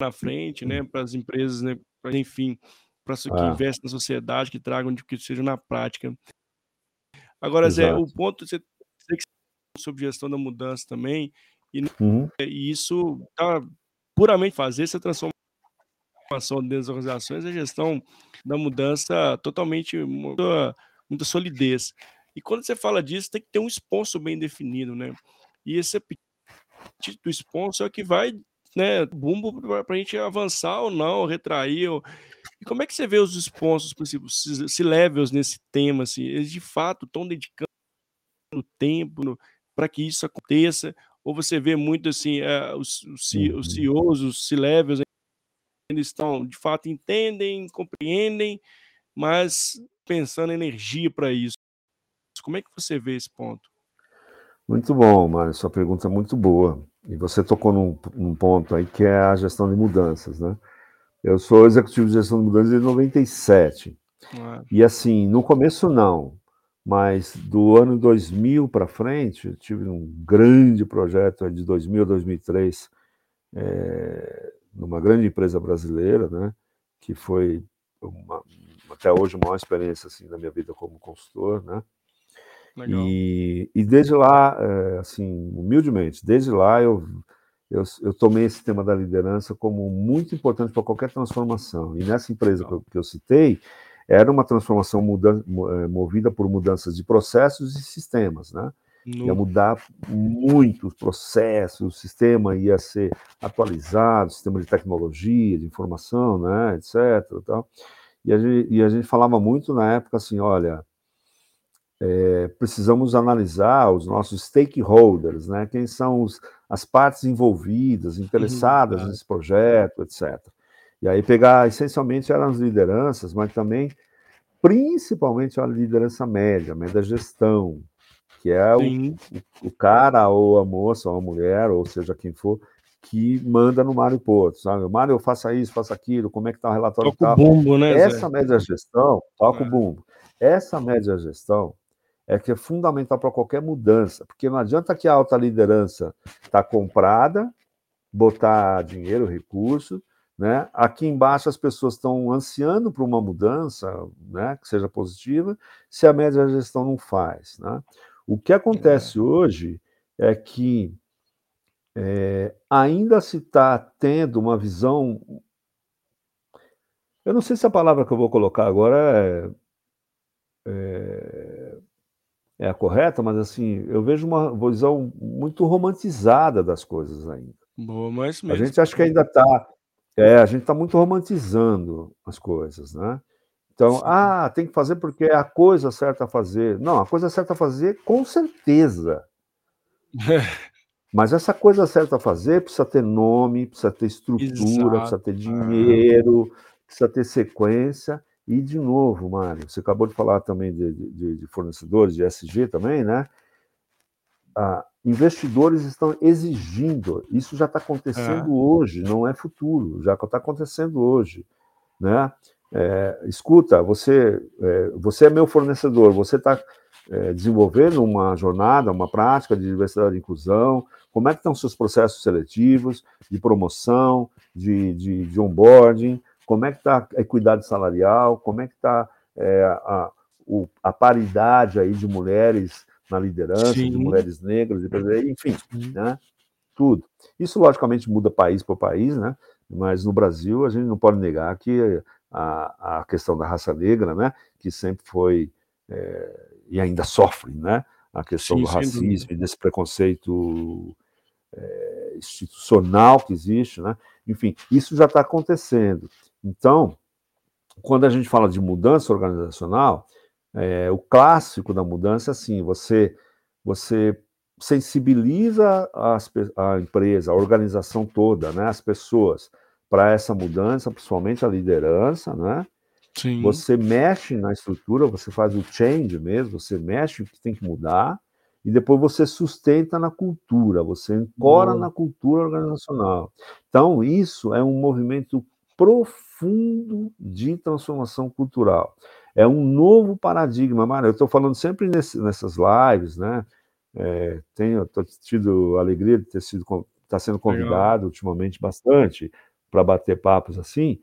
na frente, né, para as empresas, né, pra, enfim, para que ah. investem na sociedade, que tragam de que seja na prática. Agora, Exato. Zé, o ponto você que sobre gestão da mudança também, e, uhum. e isso tá puramente fazer essa transformação dentro das organizações, a gestão da mudança totalmente muita, muita solidez. E quando você fala disso, tem que ter um sponsor bem definido, né? E esse do sponsor é que vai, né, bumbo para a gente avançar ou não, retrair. Ou... E como é que você vê os sponsors, por exemplo, se levels nesse tema, assim, eles de fato estão dedicando tempo para que isso aconteça? Ou você vê muito assim, uh, os, os, uhum. CEOs, os C-levels eles estão, de fato, entendem, compreendem, mas pensando em energia para isso. Como é que você vê esse ponto? Muito bom, Mário. Sua pergunta é muito boa. E você tocou num, num, ponto aí que é a gestão de mudanças, né? Eu sou executivo de gestão de mudanças desde 97. É. E assim, no começo não, mas do ano 2000 para frente, eu tive um grande projeto de 2000 a 2003, é, numa grande empresa brasileira, né? Que foi uma, até hoje a maior experiência assim da minha vida como consultor, né? E, e desde lá, é, assim, humildemente, desde lá eu, eu, eu, tomei esse tema da liderança como muito importante para qualquer transformação. E nessa empresa que eu, que eu citei, era uma transformação muda, é, movida por mudanças de processos e sistemas, né? No... Ia mudar muito os processos, o sistema ia ser atualizado, sistema de tecnologia, de informação, né, etc. Tal. E, a gente, e a gente falava muito na época assim, olha, é, precisamos analisar os nossos stakeholders, né? quem são os, as partes envolvidas, interessadas uhum, nesse projeto, etc. E aí pegar, essencialmente, eram as lideranças, mas também, principalmente, a liderança média, média gestão, que é o, o, cara, ou a moça, ou a mulher, ou seja, quem for, que manda no Mário Porto, sabe? Mário, faça isso, faça aquilo, como é que está o relatório toca o bumbo, né, Essa Zé? média gestão, toca é. o bumbo. Essa média gestão é que é fundamental para qualquer mudança, porque não adianta que a alta liderança está comprada, botar dinheiro, recurso, né? Aqui embaixo as pessoas estão ansiando por uma mudança, né, que seja positiva, se a média gestão não faz, né? O que acontece é. hoje é que é, ainda se está tendo uma visão. Eu não sei se a palavra que eu vou colocar agora é, é é a correta, mas assim, eu vejo uma visão muito romantizada das coisas ainda. Boa, mas mesmo. A gente acha que ainda está. É, a gente está muito romantizando as coisas, né? Então, Sim. ah, tem que fazer porque é a coisa certa a fazer. Não, a coisa certa a fazer, com certeza. [LAUGHS] Mas essa coisa certa a fazer precisa ter nome, precisa ter estrutura, Exato. precisa ter dinheiro, precisa ter sequência. E, de novo, Mário, você acabou de falar também de, de, de fornecedores, de SG também, né? Ah, investidores estão exigindo, isso já está acontecendo é. hoje, não é futuro, já está acontecendo hoje. Né? É, escuta, você é, você é meu fornecedor, você está é, desenvolvendo uma jornada, uma prática de diversidade e inclusão, como é que estão seus processos seletivos, de promoção, de, de, de onboarding, como é que está a equidade salarial, como é que está é, a, a, paridade aí de mulheres na liderança, Sim. de mulheres negras, enfim, né? tudo. Isso, logicamente, muda país por país, né? mas no Brasil a gente não pode negar que a, a questão da raça negra, né? que sempre foi é, e ainda sofre, né? a questão Sim, do racismo e desse preconceito é, institucional que existe, né? enfim, isso já está acontecendo. Então, quando a gente fala de mudança organizacional, é, o clássico da mudança é assim: você, você sensibiliza as, a empresa, a organização toda, né, as pessoas, para essa mudança, principalmente a liderança, né? Sim. Você mexe na estrutura, você faz o change mesmo, você mexe o que tem que mudar, e depois você sustenta na cultura, você encora na cultura organizacional. Então, isso é um movimento profundo de transformação cultural. É um novo paradigma, Mara. Eu estou falando sempre nesse, nessas lives, né? É, tenho, tido alegria de ter sido, estar tá sendo convidado Legal. ultimamente bastante para bater papos assim.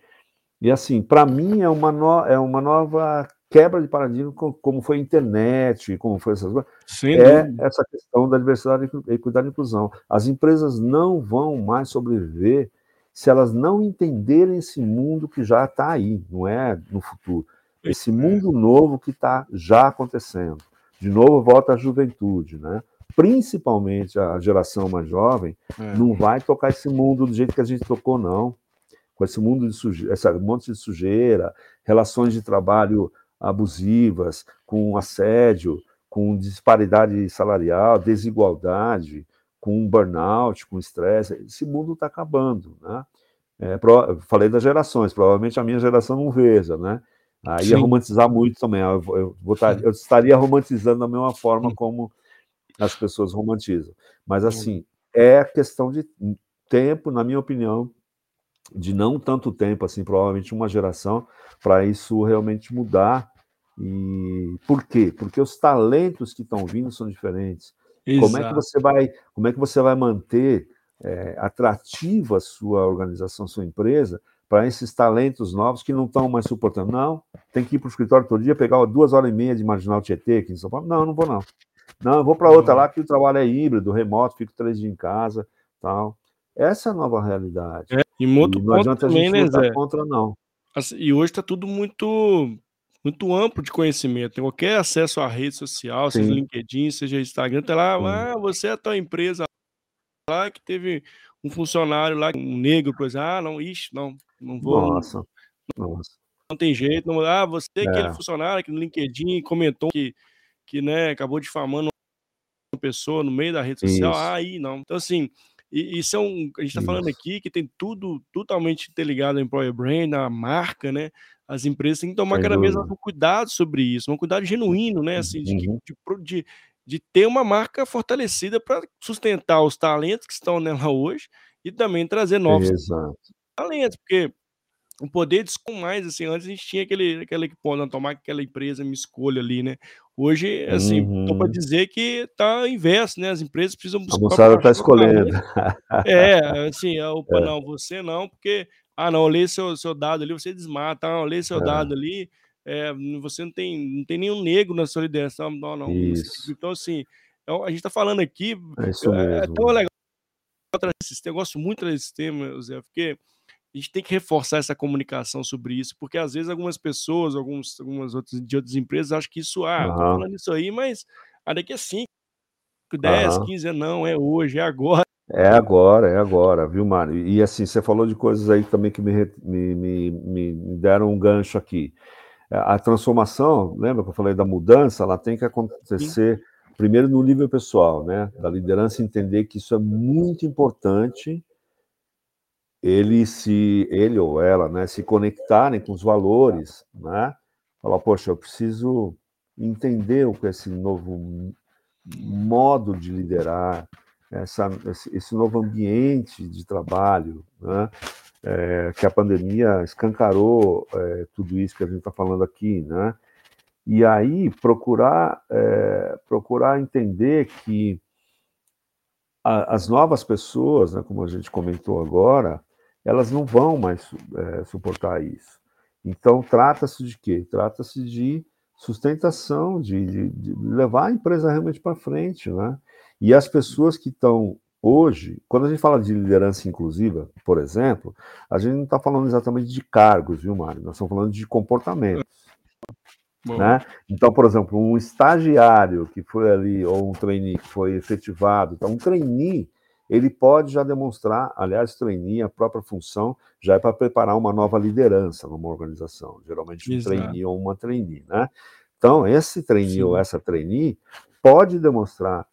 E assim, para mim é uma, no, é uma nova quebra de paradigma, como foi a internet, como foi essas coisas. é dúvida. essa questão da diversidade, equidade e inclusão. As empresas não vão mais sobreviver se elas não entenderem esse mundo que já está aí, não é no futuro. Esse é. mundo novo que está já acontecendo. De novo, volta à juventude, né? Principalmente a geração mais jovem, é. não vai tocar esse mundo do jeito que a gente tocou, não. Com esse mundo de sujeira, esse monte de sujeira, relações de trabalho abusivas, com assédio, com disparidade salarial, desigualdade, com burnout, com estresse. Esse mundo está acabando. Né? É, pro, falei das gerações, provavelmente a minha geração não veja, né? Aí ia romantizar muito também. Eu, eu, eu, estaria romantizando da mesma forma como as pessoas romantizam. Mas, assim, é questão de tempo, na minha opinião, de não tanto tempo, assim, provavelmente uma geração, para isso realmente mudar. E por quê? Porque os talentos que estão vindo são diferentes. Exato. Como é que você vai, como é que você vai manter é, atrativa a sua organização, a sua empresa, para esses talentos novos que não estão mais suportando? Não, tem que ir para o escritório todo dia, pegar duas horas e meia de marginal Tietê aqui em São Paulo. Não, não vou não. Não, eu vou para outra lá que o trabalho é híbrido, remoto, fico três dias em casa, tal. Essa é a nova realidade. É, e, muito e não adianta também, a gente né, Zé? contra, não. Assim, e hoje está tudo muito muito amplo de conhecimento. Tem qualquer acesso à rede social, Sim. seja LinkedIn, seja Instagram, tem lá, Sim. ah, você é a tua empresa lá que teve um funcionário lá, um negro, coisa, ah, não, ixi, não, não vou. Nossa, não, nossa. Não tem jeito, não, ah, você é aquele funcionário que no LinkedIn comentou que, que né, acabou difamando uma pessoa no meio da rede social, ah, aí não. Então, assim, e isso é um. A gente está falando aqui que tem tudo totalmente interligado ao employer brand, a marca, né? As empresas têm que tomar Sem cada vez mais cuidado sobre isso, um cuidado genuíno, né? Assim, de, uhum. de, de, de ter uma marca fortalecida para sustentar os talentos que estão nela hoje e também trazer novos Exato. talentos, porque o poder com mais, assim, antes a gente tinha aquele, aquele pô, não, tomar aquela empresa me escolha ali, né? Hoje, assim, uhum. tô para dizer que tá inverso, né? As empresas precisam buscar. A moçada tá escolhendo. É, [LAUGHS] assim, opa, é. não, você não, porque, ah, não, lê seu, seu dado ali, você desmata, ah, lê seu é. dado ali, é, você não tem, não tem nenhum negro na sua liderança, não, não. Isso. Então, assim, a gente tá falando aqui, é, isso mesmo. é tão legal. Eu gosto muito desse tema, Zé, porque a gente tem que reforçar essa comunicação sobre isso, porque às vezes algumas pessoas, alguns, algumas outras de outras empresas acham que isso, ah, uhum. tô falando isso aí, mas ah, daqui a 5, 10, uhum. 15, não, é hoje, é agora. É agora, é agora, viu, Mário? E assim, você falou de coisas aí também que me, me, me, me deram um gancho aqui. A transformação, lembra que eu falei da mudança, ela tem que acontecer Sim. primeiro no nível pessoal, né? Da liderança entender que isso é muito importante ele se ele ou ela, né, se conectarem com os valores, né? Falar, poxa, eu preciso entender é esse novo modo de liderar, essa, esse novo ambiente de trabalho, né? É, que a pandemia escancarou é, tudo isso que a gente está falando aqui, né? E aí procurar é, procurar entender que a, as novas pessoas, né, como a gente comentou agora, elas não vão mais é, suportar isso. Então, trata-se de quê? Trata-se de sustentação, de, de, de, levar a empresa realmente para frente. Né? E as pessoas que estão hoje, quando a gente fala de liderança inclusiva, por exemplo, a gente não está falando exatamente de cargos, viu, Mário? Nós estamos falando de comportamentos. Né? Então, por exemplo, um estagiário que foi ali, ou um trainee que foi efetivado, então um trainee ele pode já demonstrar, aliás, trainee, a própria função já é para preparar uma nova liderança numa organização, geralmente um Exato. trainee ou uma trainee, né? Então, esse trainee Sim. ou essa trainee pode demonstrar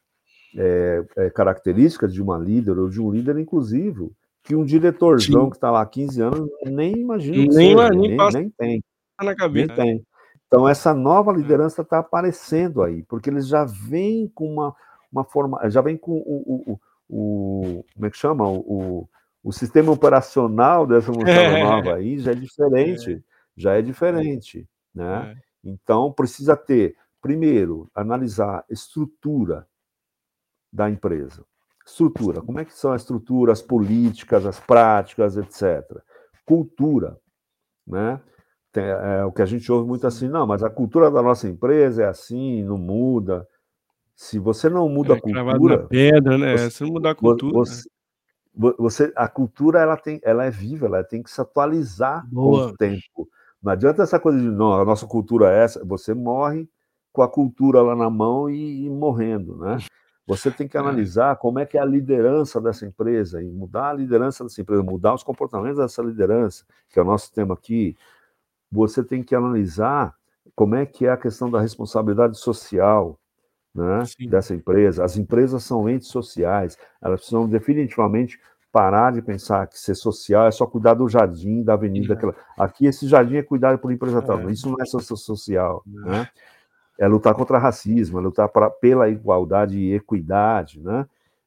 é, é, características de uma líder ou de um líder inclusivo, que um diretorzão Sim. que está lá há 15 anos nem imagina nem, seja, nem, nem, nem, tem. Na cabeça. Nem tem. Então, essa nova é. liderança está aparecendo aí, porque eles já vêm com uma, uma forma, já vem com o, o o como é que chama? O, o sistema operacional dessa moçada é. nova aí já é diferente, é. já é diferente, né? É. Então precisa ter, primeiro, analisar estrutura da empresa. Estrutura, como é que são as estruturas, as políticas, as práticas, etc. Cultura, né? Tem, é, o que a gente ouve muito assim, não, mas a cultura da nossa empresa é assim, não muda. Se você não muda é, a cultura. pedra, né? Você, Se não mudar a cultura. Você, né? você, a cultura ela, tem, ela é viva, ela tem que se atualizar Boa. com o tempo. Não adianta essa coisa de não, a nossa cultura é essa, você morre com a cultura lá na mão e, e morrendo, né? Você tem que é. analisar como é que é a liderança dessa empresa e mudar a liderança dessa empresa, mudar os comportamentos dessa liderança, que é o nosso tema aqui. Você tem que analisar como é que é a questão da responsabilidade social, né, dessa empresa. As empresas são entes sociais, elas precisam definitivamente parar de pensar que ser social é só cuidar do jardim, da avenida. Aquela... Aqui, esse jardim é cuidado por empresa tal. É. Isso não é social. Né? É lutar contra racismo, é lutar pra, pela igualdade e equidade, né?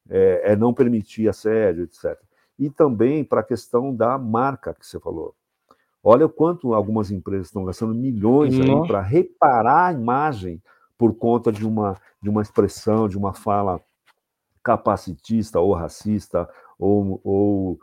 é, é não permitir assédio, etc. E também para a questão da marca que você falou. Olha o quanto algumas empresas estão gastando milhões para reparar a imagem por conta de uma, de uma expressão, de uma fala capacitista ou racista ou, ou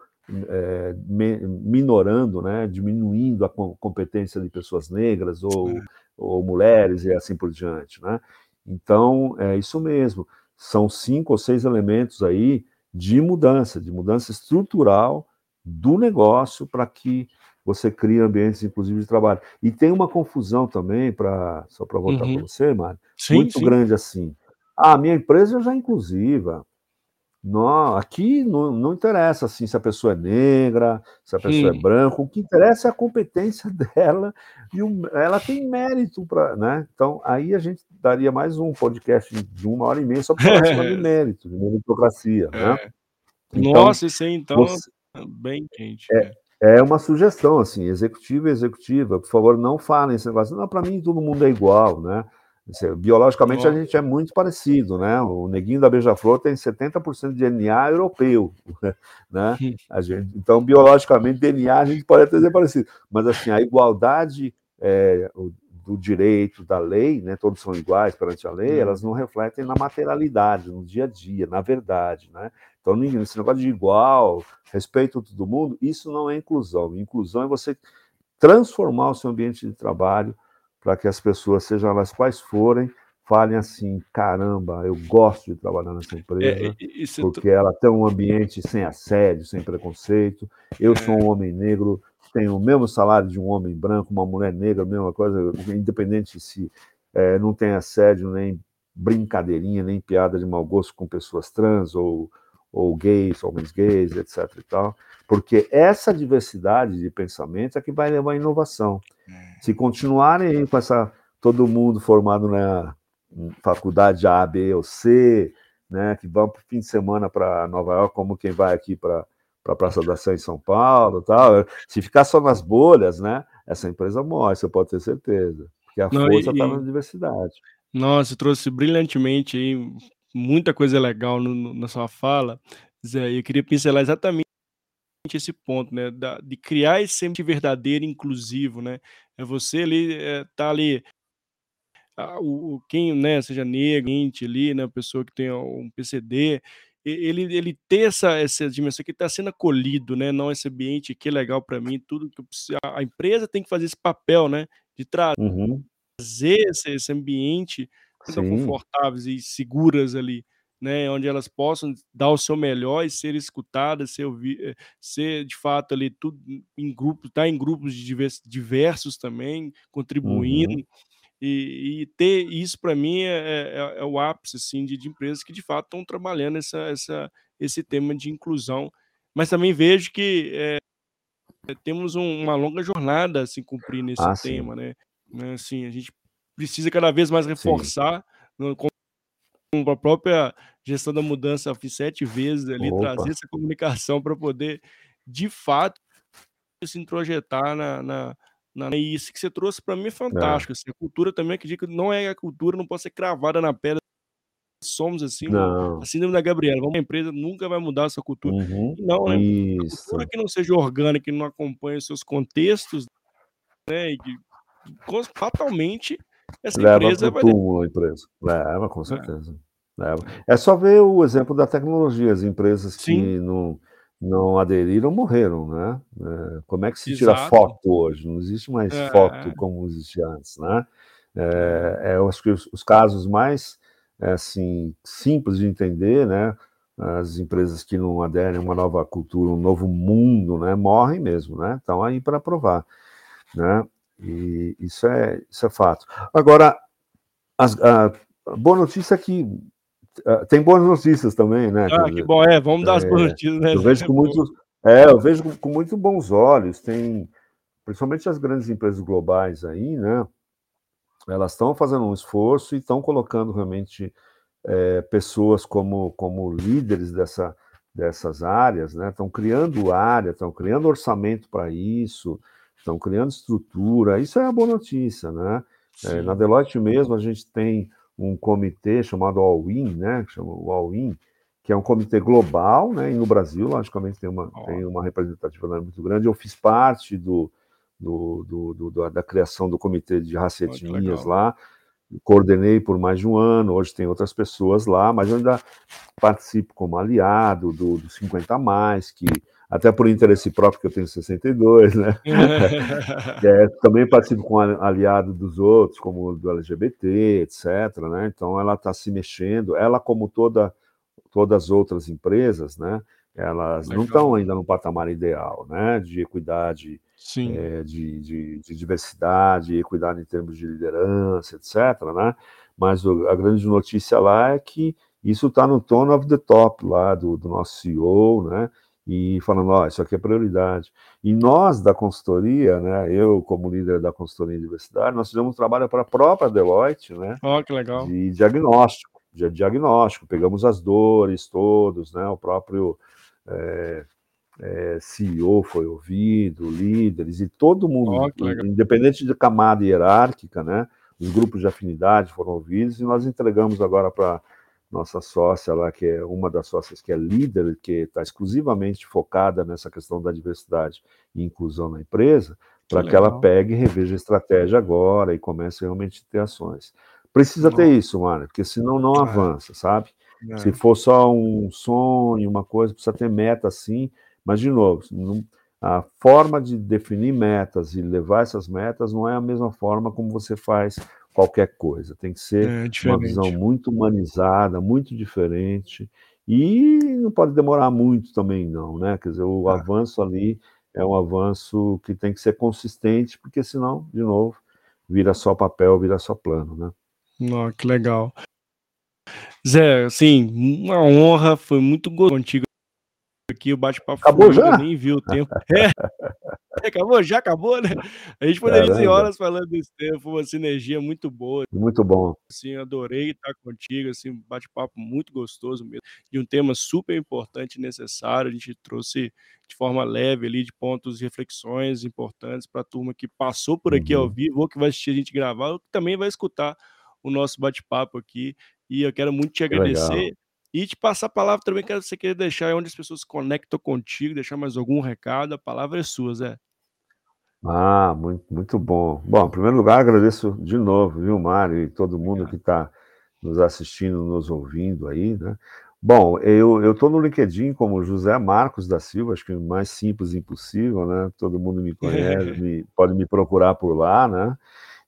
é, minorando, né, diminuindo a competência de pessoas negras ou, é. ou mulheres e assim por diante. Né? Então, é isso mesmo. São cinco ou seis elementos aí de mudança, de mudança estrutural do negócio para que você crie ambientes, inclusive, de trabalho. E tem uma confusão também, pra, só para voltar uhum. para você, Mário, muito sim. grande assim. Ah, minha empresa já é inclusiva. Não, aqui não, não interessa assim se a pessoa é negra, se a pessoa é branca, o que interessa é a competência [LAUGHS] dela e o, ela tem mérito para, né? Então aí a gente daria mais um podcast de uma hora e meia só para falar de [LAUGHS] mérito, de meritocracia, né? é. Então, Nossa, isso aí então você, é bem quente. É, né? É uma sugestão assim, executiva e executiva, por favor, não falem esse negócio. Não, para mim todo mundo é igual, né? Biologicamente a gente é muito parecido, né? O neguinho da beija-flor tem 70% de DNA europeu, [LAUGHS] né? A gente, então, biologicamente, DNA a gente pode até ser parecido, mas assim, a igualdade é, do direito, da lei, né? Todos são iguais perante a lei, elas não refletem na materialidade, no dia a dia, na verdade, né? Então, esse negócio de igual, respeito a todo mundo, isso não é inclusão. Inclusão é você transformar o seu ambiente de trabalho para que as pessoas, sejam elas quais forem, falem assim: caramba, eu gosto de trabalhar nessa é, empresa, é, porque ela tem um ambiente sem assédio, sem preconceito. Eu é. sou um homem negro, tenho o mesmo salário de um homem branco, uma mulher negra, a mesma coisa, independente se é, não tem assédio, nem brincadeirinha, nem piada de mau gosto com pessoas trans ou, ou gays, homens gays, etc. E tal, porque essa diversidade de pensamento é que vai levar à inovação. É. Se continuarem com essa todo mundo formado na faculdade A, B ou C, né, que vão para o fim de semana para Nova York, como quem vai aqui para a Praça da Sé em São Paulo, tal. Se ficar só nas bolhas, né, essa empresa morre, você pode ter certeza, porque a Não, força está na diversidade. Nossa, trouxe brilhantemente aí muita coisa legal no, no, na sua fala, Zé. Eu queria pincelar exatamente esse ponto, né, da, de criar esse ambiente verdadeiro, inclusivo, né? É você ali, é, tá ali, a, o, quem, né, seja negro, ali, né, pessoa que tem um PCD, ele, ele ter essa, essa dimensão que está sendo acolhido, né? Não esse ambiente que é legal para mim, tudo que preciso, a empresa tem que fazer esse papel, né? De trazer uhum. esse, esse ambiente tão confortáveis e seguras ali né, onde elas possam dar o seu melhor e ser escutadas, ser, eh, ser de fato ali tudo em grupos, estar tá em grupos diversos também, contribuindo. Uhum. E, e, ter isso para mim é, é, é, o ápice assim, de, de, empresas que de fato estão trabalhando essa, essa, esse tema de inclusão. Mas também vejo que é, temos um, uma longa jornada a se cumprir nesse ah, tema, né? né? Assim, a gente precisa cada vez mais reforçar, no, com a própria gestão da mudança, fiz sete vezes ali, Opa. trazer essa comunicação para poder, de fato, se introjetar na, na, na, e isso que você trouxe para mim é, fantástico. É. Assim, a cultura também, acredito que não é a cultura, não pode ser cravada na pedra. Somos assim, não. a síndrome da Gabriela. Vamos, a empresa nunca vai mudar essa cultura. Uhum. Não, né? Isso. cultura que não seja orgânica, que não acompanhe os seus contextos, né? E que fatalmente essa Leva empresa vai. Túmulo, a empresa. Leva, com é. certeza. É. Leva. É só ver o exemplo da tecnologia. As empresas Sim. que não, não aderiram morreram, né? É, como é que se tira Exato. foto hoje? Não existe mais é. foto como existia antes, né? É, é, eu acho que os, os casos mais é, assim simples de entender, né? As empresas que não aderem a uma nova cultura, um novo mundo, né? Morrem mesmo, né? Estão aí para provar, né? E isso é, isso é fato. Agora, as, a, a boa notícia é que uh, tem boas notícias também, né? Ah, que bom, é, vamos dar as boas é, notícias, né? Eu vejo com muitos, é, eu vejo com, com muito bons olhos, tem, principalmente as grandes empresas globais aí, né? Elas estão fazendo um esforço e estão colocando realmente é, pessoas como, como líderes dessa, dessas áreas, né? Estão criando área, estão criando orçamento para isso, estão criando estrutura. Isso é a boa notícia, né? É, na Deloitte mesmo a gente tem um comitê chamado All-In, né? Que chama o All-In, que é um comitê global, né? E no Brasil, logicamente, tem uma, oh. tem uma representatividade muito grande. Eu fiz parte do, do, do, do da criação do comitê de raça etnias lá coordenei por mais de um ano, hoje tem outras pessoas lá, mas eu ainda participo como aliado do, do 50 a mais, que até por interesse próprio que eu tenho 62, né? [LAUGHS] [LAUGHS] é, também participo com aliado dos outros, como do LGBT, etc. Né? Então ela está se mexendo, ela como toda todas as outras empresas, né? Elas Legal. não estão ainda no patamar ideal, né? De equidade é, de, de, de, diversidade, equidade em termos de liderança, etc. Né? Mas o, a grande notícia lá é que isso está no tone of the top lá do, do nosso CEO, né? E falando, ó, oh, isso aqui é prioridade. E nós da consultoria, né? Eu como líder da consultoria em diversidade, nós fizemos um trabalho para a própria Deloitte, né? Ó, oh, que legal. De diagnóstico, de diagnóstico. Pegamos as dores todos, né? O próprio é, é, CEO foi ouvido, líderes, e todo mundo, oh, independente de camada hierárquica, né? Os grupos de afinidade foram ouvidos, e nós entregamos agora para nossa sócia lá, que é uma das sócias que é líder, que está exclusivamente focada nessa questão da diversidade e inclusão na empresa, para que, que ela pegue e reveja a estratégia agora e comece realmente a ter ações. Precisa ter isso, Mário, porque senão não é. avança, sabe? É. Se for só um sonho, uma coisa, precisa ter meta assim, mas, de novo, não, a forma de definir metas e levar essas metas não é a mesma forma como você faz qualquer coisa. Tem que ser é uma visão muito humanizada, muito diferente. E não pode demorar muito também, não, né? Quer dizer, o ah. avanço ali é um avanço que tem que ser consistente, porque senão, de novo, vira só papel, vira só plano, né? Oh, que legal. Zé, assim, uma honra, foi muito contigo aqui, o bate-papo acabou já? nem viu o tempo. [LAUGHS] É. [LAUGHS] acabou, já acabou, né? A gente poderia ir horas falando desse tempo, foi uma sinergia muito boa. Muito bom. Assim, adorei estar contigo, assim, bate-papo muito gostoso mesmo, de um tema super importante e necessário. A gente trouxe de forma leve ali, de pontos, reflexões importantes para a turma que passou por aqui uhum. ao vivo, ou que vai assistir a gente gravar, ou que também vai escutar o nosso bate-papo aqui. E eu quero muito te agradecer. E te passar a palavra também, quero você querer deixar onde as pessoas se conectam contigo, deixar mais algum recado, a palavra é sua, Zé. Ah, muito, muito bom. Bom, em primeiro lugar, agradeço de novo, viu, Mário, e todo mundo Obrigado. que está nos assistindo, nos ouvindo aí, né? Bom, eu estou no LinkedIn como José Marcos da Silva, acho que o mais simples impossível, né? Todo mundo me [LAUGHS] conhece, me, pode me procurar por lá, né?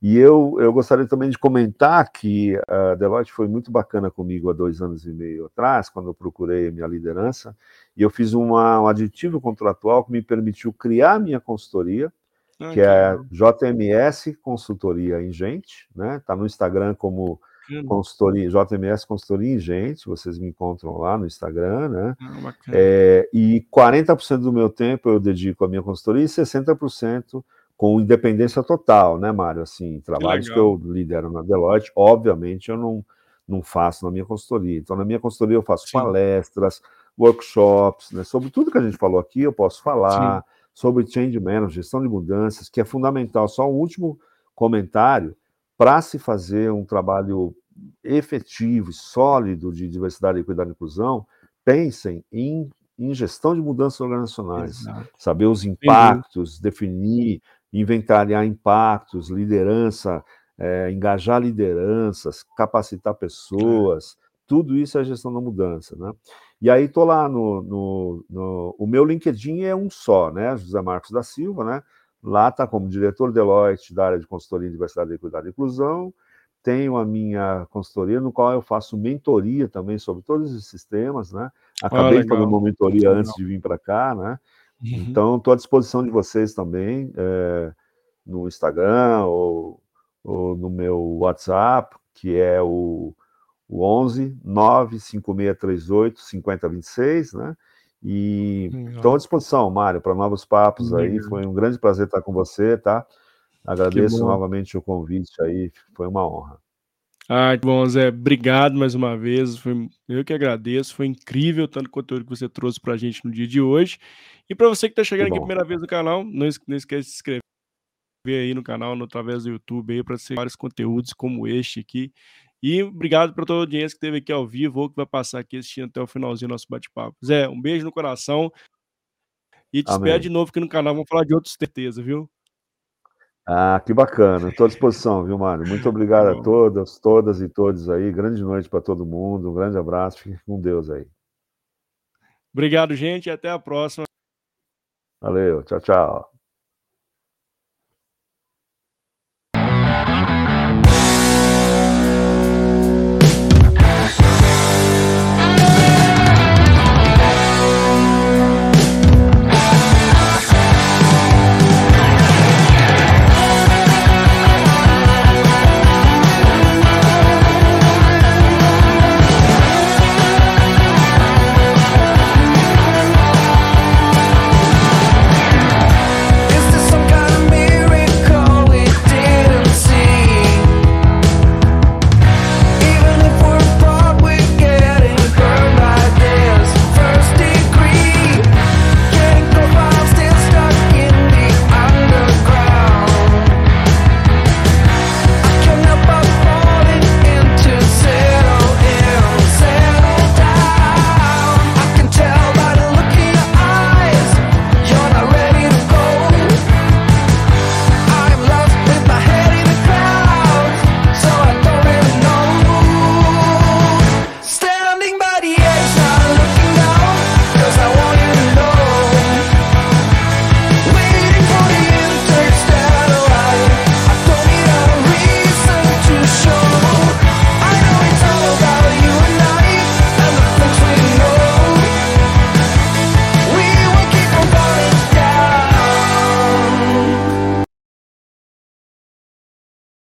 E eu, eu gostaria também de comentar que a Deloitte foi muito bacana comigo há dois anos e meio atrás, quando eu procurei a minha liderança, e eu fiz uma, um aditivo contratual que me permitiu criar a minha consultoria, ah, que é JMS Consultoria Ingente, né? Está no Instagram como consultoria, JMS Consultoria Ingente, vocês me encontram lá no Instagram, né? Ah, é, e 40% do meu tempo eu dedico à minha consultoria e 60% com independência total, né, Mário? Assim, trabalhos que, que, eu lidero na Deloitte, obviamente eu não, não faço na minha consultoria. Então, na minha consultoria eu faço Sim. palestras, workshops, né? Sobre tudo que a gente falou aqui, eu posso falar. Sim. Sobre change management, gestão de mudanças, que é fundamental. Só um último comentário para se fazer um trabalho efetivo e sólido de diversidade, equidade e inclusão, pensem em, em gestão de mudanças organizacionais, Exato. saber os impactos, definir inventariar impactos, liderança, é, engajar lideranças, capacitar pessoas, tudo isso é gestão da mudança, né? E aí estou lá no, no, no, o meu LinkedIn é um só, né? José Marcos da Silva, né? Lá está como diretor Deloitte da área de consultoria em diversidade, equidade e inclusão. Tenho a minha consultoria, no qual eu faço mentoria também sobre todos esses temas, né? Acabei ah, fazer uma mentoria antes de vir para cá, né? Uhum. Então, estou à disposição de vocês também, é, no Instagram ou, ou, no meu WhatsApp, que é o, o 11 95638 5026, né? E estou à disposição, Mário, para novos papos aí. Foi um grande prazer estar com você, tá? Agradeço novamente o convite aí, foi uma honra. Ah, bom, Zé, obrigado mais uma vez. Foi, eu que agradeço. Foi incrível tanto conteúdo que você trouxe para a gente no dia de hoje. E para você que está chegando aqui a primeira vez no canal, não, não esquece de se inscrever aí no canal, no, através do YouTube, aí para ser vários conteúdos como este aqui. E obrigado para toda a audiência que esteve aqui ao vivo ou que vai passar aqui assistindo até o finalzinho do nosso bate-papo. Zé, um beijo no coração. E te espero de novo aqui no canal. Vamos falar de outros certeza, viu? Ah, que bacana. Estou à disposição, viu, Mário? Muito obrigado a todas, todas e todos aí. Grande noite para todo mundo. Um grande abraço. Fique com Deus aí. Obrigado, gente. Até a próxima. Valeu. Tchau, tchau.